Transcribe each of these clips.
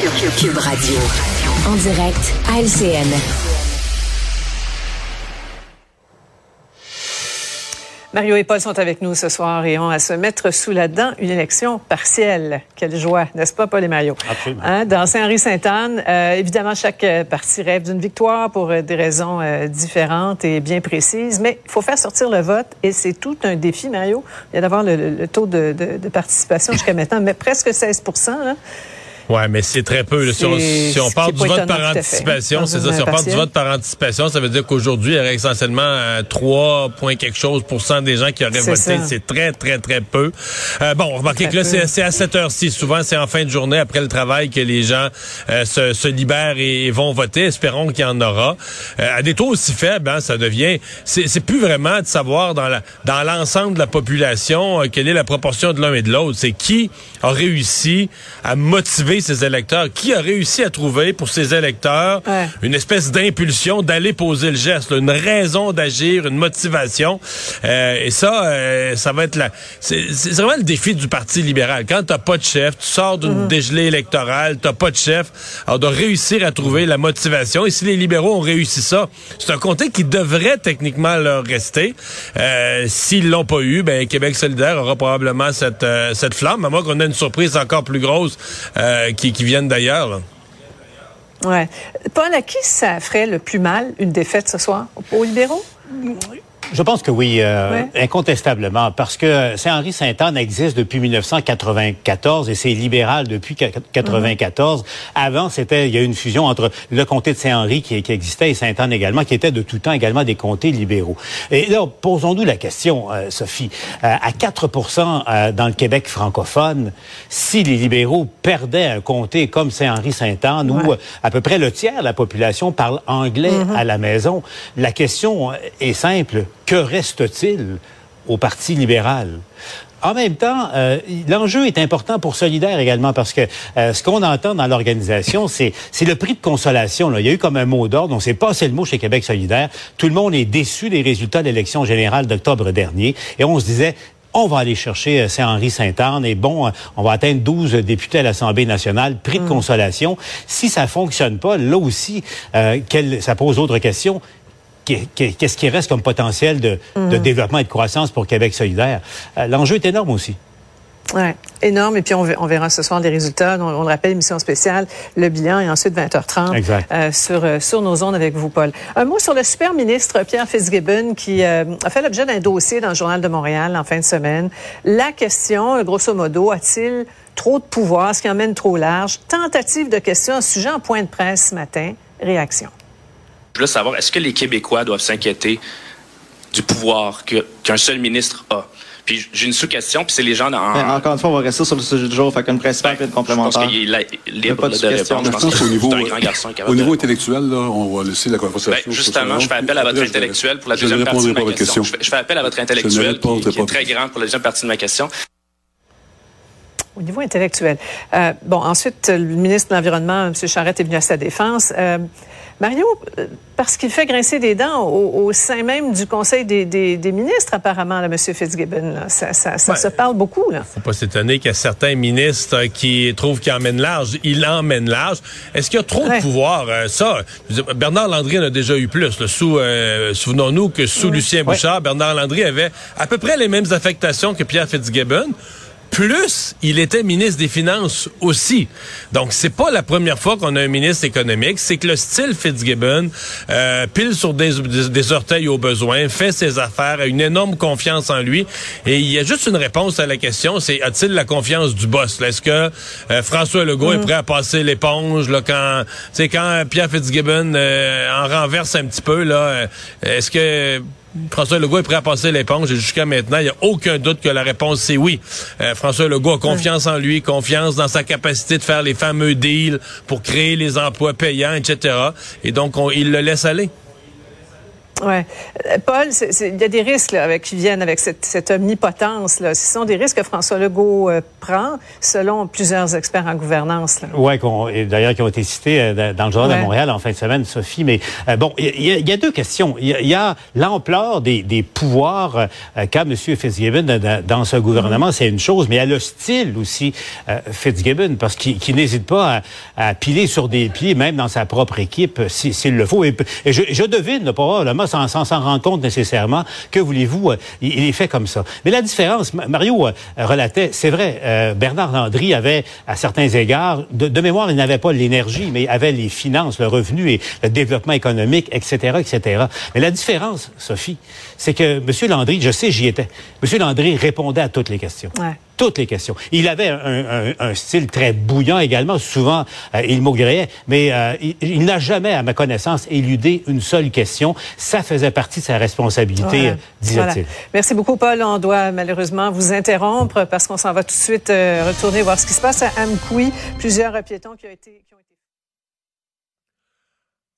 Cube Radio. En direct à LCN. Mario et Paul sont avec nous ce soir et ont à se mettre sous la dent une élection partielle. Quelle joie, n'est-ce pas, Paul et Mario? Absolument. Hein, dans Saint-Henri-Sainte-Anne, euh, évidemment, chaque euh, parti rêve d'une victoire pour euh, des raisons euh, différentes et bien précises, mais il faut faire sortir le vote et c'est tout un défi, Mario. Il y a d'avoir le, le, le, taux de, de, de participation jusqu'à maintenant, mais presque 16 là. Ouais, mais c'est très peu. Si on, si on parle du vote par anticipation, c'est ça. Si on parle du vote par anticipation, ça veut dire qu'aujourd'hui, il y aurait essentiellement euh, 3 points quelque chose pour cent des gens qui auraient voté. C'est très, très, très peu. Euh, bon, remarquez que là, c'est à cette heure-ci. Souvent, c'est en fin de journée, après le travail, que les gens euh, se, se, libèrent et, et, vont voter. Espérons qu'il y en aura. Euh, à des taux aussi faibles, hein, ça devient... C'est plus vraiment de savoir dans la dans l'ensemble de la population euh, quelle est la proportion de l'un et de l'autre. C'est qui a réussi à motiver ses électeurs, qui a réussi à trouver pour ses électeurs ouais. une espèce d'impulsion d'aller poser le geste, là, une raison d'agir, une motivation? Euh, et ça, euh, ça va être la, c'est vraiment le défi du Parti libéral. Quand t'as pas de chef, tu sors d'une mmh. dégelée électorale, t'as pas de chef, alors de réussir à trouver la motivation. Et si les libéraux ont réussi ça, c'est un comté qui devrait techniquement leur rester. Euh, S'ils l'ont pas eu, ben Québec solidaire aura probablement cette euh, cette flamme. À moins qu'on ait une surprise encore plus grosse euh, qui, qui viennent d'ailleurs. Ouais. Paul, à qui ça ferait le plus mal une défaite ce soir? Aux libéraux? Je pense que oui, euh, ouais. incontestablement, parce que Saint-Henri-Sainte-Anne existe depuis 1994 et c'est libéral depuis 1994. Mm -hmm. Avant, c'était il y a eu une fusion entre le comté de Saint-Henri qui, qui, existait et Sainte-Anne également, qui était de tout temps également des comtés libéraux. Et là, posons-nous la question, euh, Sophie, euh, à 4% euh, dans le Québec francophone, si les libéraux perdaient un comté comme Saint-Henri-Sainte-Anne, ouais. où à peu près le tiers de la population parle anglais mm -hmm. à la maison, la question est simple que reste-t-il au Parti libéral? En même temps, euh, l'enjeu est important pour Solidaire également parce que euh, ce qu'on entend dans l'organisation, c'est le prix de consolation. Là. Il y a eu comme un mot d'ordre, on s'est passé le mot chez Québec Solidaire. Tout le monde est déçu des résultats de l'élection générale d'octobre dernier et on se disait on va aller chercher Saint-Henri-Sainte-Anne et bon, on va atteindre 12 députés à l'Assemblée nationale, prix de mmh. consolation. Si ça fonctionne pas, là aussi, euh, quelle, ça pose d'autres questions qu'est-ce qui reste comme potentiel de, mmh. de, développement et de croissance pour Québec solidaire? Euh, L'enjeu est énorme aussi. Oui, énorme. Et puis, on, verra ce soir les résultats. On, on, le rappelle, émission spéciale, le bilan et ensuite 20h30 exact. Euh, sur, euh, sur nos ondes avec vous, Paul. Un mot sur le super ministre Pierre Fitzgibbon qui euh, a fait l'objet d'un dossier dans le Journal de Montréal en fin de semaine. La question, grosso modo, a-t-il trop de pouvoir, ce qui emmène trop large? Tentative de question sujet en point de presse ce matin. Réaction. Je veux savoir, est-ce que les Québécois doivent s'inquiéter du pouvoir qu'un qu seul ministre a? Puis j'ai une sous-question, puis c'est les gens dans... Ben, encore une fois, on va rester sur le sujet du jour, fait qu'une presse ben, complémentaire. Je pense qu'il est libre de répondre. Je pense qu'au niveau, au niveau intellectuel, là, on va laisser la conversation. Ben, justement, je fais appel à votre intellectuel pour la deuxième partie de ma question. question. Je, fais appel à votre intellectuel qui, qui est très grand pour la deuxième partie de ma question. Au niveau intellectuel. Euh, bon, ensuite, le ministre de l'Environnement, M. Charette, est venu à sa défense. Euh, Mario, parce qu'il fait grincer des dents au, au, sein même du Conseil des, des, des ministres, apparemment, là, M. Fitzgibbon. Là. Ça, ça, ça ouais. se parle beaucoup. Il ne faut pas s'étonner qu'il y a certains ministres qui trouvent qu'il emmène large. Il emmène large. Est-ce qu'il y a trop ouais. de pouvoir? Euh, ça, Bernard Landry en a déjà eu plus. Là, sous, euh, souvenons-nous que sous mmh. Lucien Bouchard, ouais. Bernard Landry avait à peu près les mêmes affectations que Pierre Fitzgibbon plus il était ministre des Finances aussi. Donc, c'est pas la première fois qu'on a un ministre économique. C'est que le style Fitzgibbon euh, pile sur des, des, des, orteils au besoin, fait ses affaires, a une énorme confiance en lui. Et il y a juste une réponse à la question, c'est a-t-il la confiance du boss? Est-ce que euh, François Legault mmh. est prêt à passer l'éponge là, quand, quand Pierre Fitzgibbon euh, en renverse un petit peu? là Est-ce que François Legault est prêt à passer l'éponge et jusqu'à maintenant, il n'y a aucun doute que la réponse c'est oui. Euh, François Legault a confiance en lui, confiance dans sa capacité de faire les fameux deals pour créer les emplois payants, etc. Et donc, il le laisse aller. Ouais. Euh, Paul, il y a des risques là, avec, qui viennent avec cette, cette omnipotence. Là. Ce sont des risques que François Legault euh, prend, selon plusieurs experts en gouvernance. Oui, et d'ailleurs qui ont été cités euh, dans le Journal de Montréal en fin de semaine, Sophie. Mais bon, il y, y, a deux questions. Il y, a, l'ampleur des, des, pouvoirs qu'a M. Fitzgibbon dans, ce gouvernement, mm-hmm. c'est une chose, mais il y a le style aussi, Fitzgibbon, parce qu'il n'hésite pas à, à, piler sur des pieds, même dans sa propre équipe, s'il le faut. Et, je, je devine, probablement, sans s'en rendre compte nécessairement. Que voulez-vous? Euh, il, est fait comme ça. Mais la différence, Mario euh, relatait, c'est vrai, euh, Bernard Landry avait, à certains égards, de, mémoire, il n'avait pas l'énergie, mais il avait les finances, le revenu et le développement économique, etc., etc. Mais la différence, Sophie, c'est que M. Landry, je sais, j'y étais, M. Landry répondait à toutes les questions. Toutes les questions. Il avait un, style très bouillant également. Souvent, euh, il maugréait, mais euh, il, n'a jamais, à ma connaissance, éludé une seule question. Ça faisait partie de sa responsabilité, disait-il. Merci beaucoup, Paul. On doit malheureusement vous interrompre parce qu'on s'en va tout de suite euh, retourner voir ce qui se passe à Amkoui. Plusieurs piétons qui ont été... Qui ont été...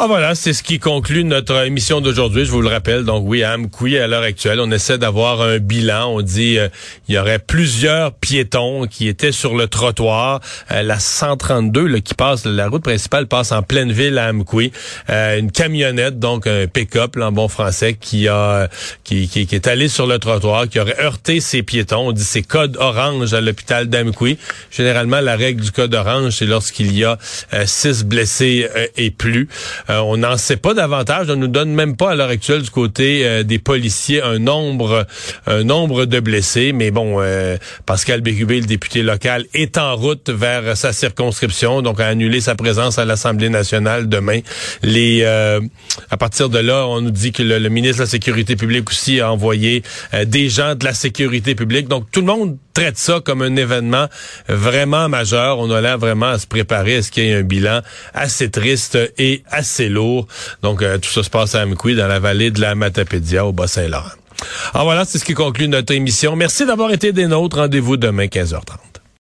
Ah voilà, c'est ce qui conclut notre émission d'aujourd'hui. Je vous le rappelle. Donc oui, à Amkoui, à l'heure actuelle, on essaie d'avoir un bilan. On dit euh, il y aurait plusieurs piétons qui étaient sur le trottoir. Euh, la 132 là, qui passe, la route principale passe en pleine ville à Amkoui. Euh, une camionnette, donc un pick-up en bon français, qui a qui, qui, est allé sur le trottoir, qui aurait heurté ces piétons. On dit c'est code orange à l'hôpital d'Amkoui. Généralement, la règle du code orange, c'est lorsqu'il y a six blessés et plus. Euh, on n'en sait pas davantage. On nous donne même pas à l'heure actuelle du côté euh, des policiers un nombre, un nombre de blessés. Mais bon, euh, Pascal Bérubé, le député local, est en route vers sa circonscription, donc a annulé sa présence à l'Assemblée nationale demain. À partir de là, on nous dit que le, ministre de la Sécurité publique aussi a envoyé des gens de la sécurité publique. Donc tout le monde traite ça comme un événement vraiment majeur. On a l'air vraiment à se préparer à ce qu'il y ait un bilan assez triste et assez lourd. Donc, euh, tout ça se passe à Amkoui, dans la vallée de la Matapédia, au Bas-Saint-Laurent. Alors voilà, c'est ce qui conclut notre émission. Merci d'avoir été des nôtres. Rendez-vous demain, 15h30.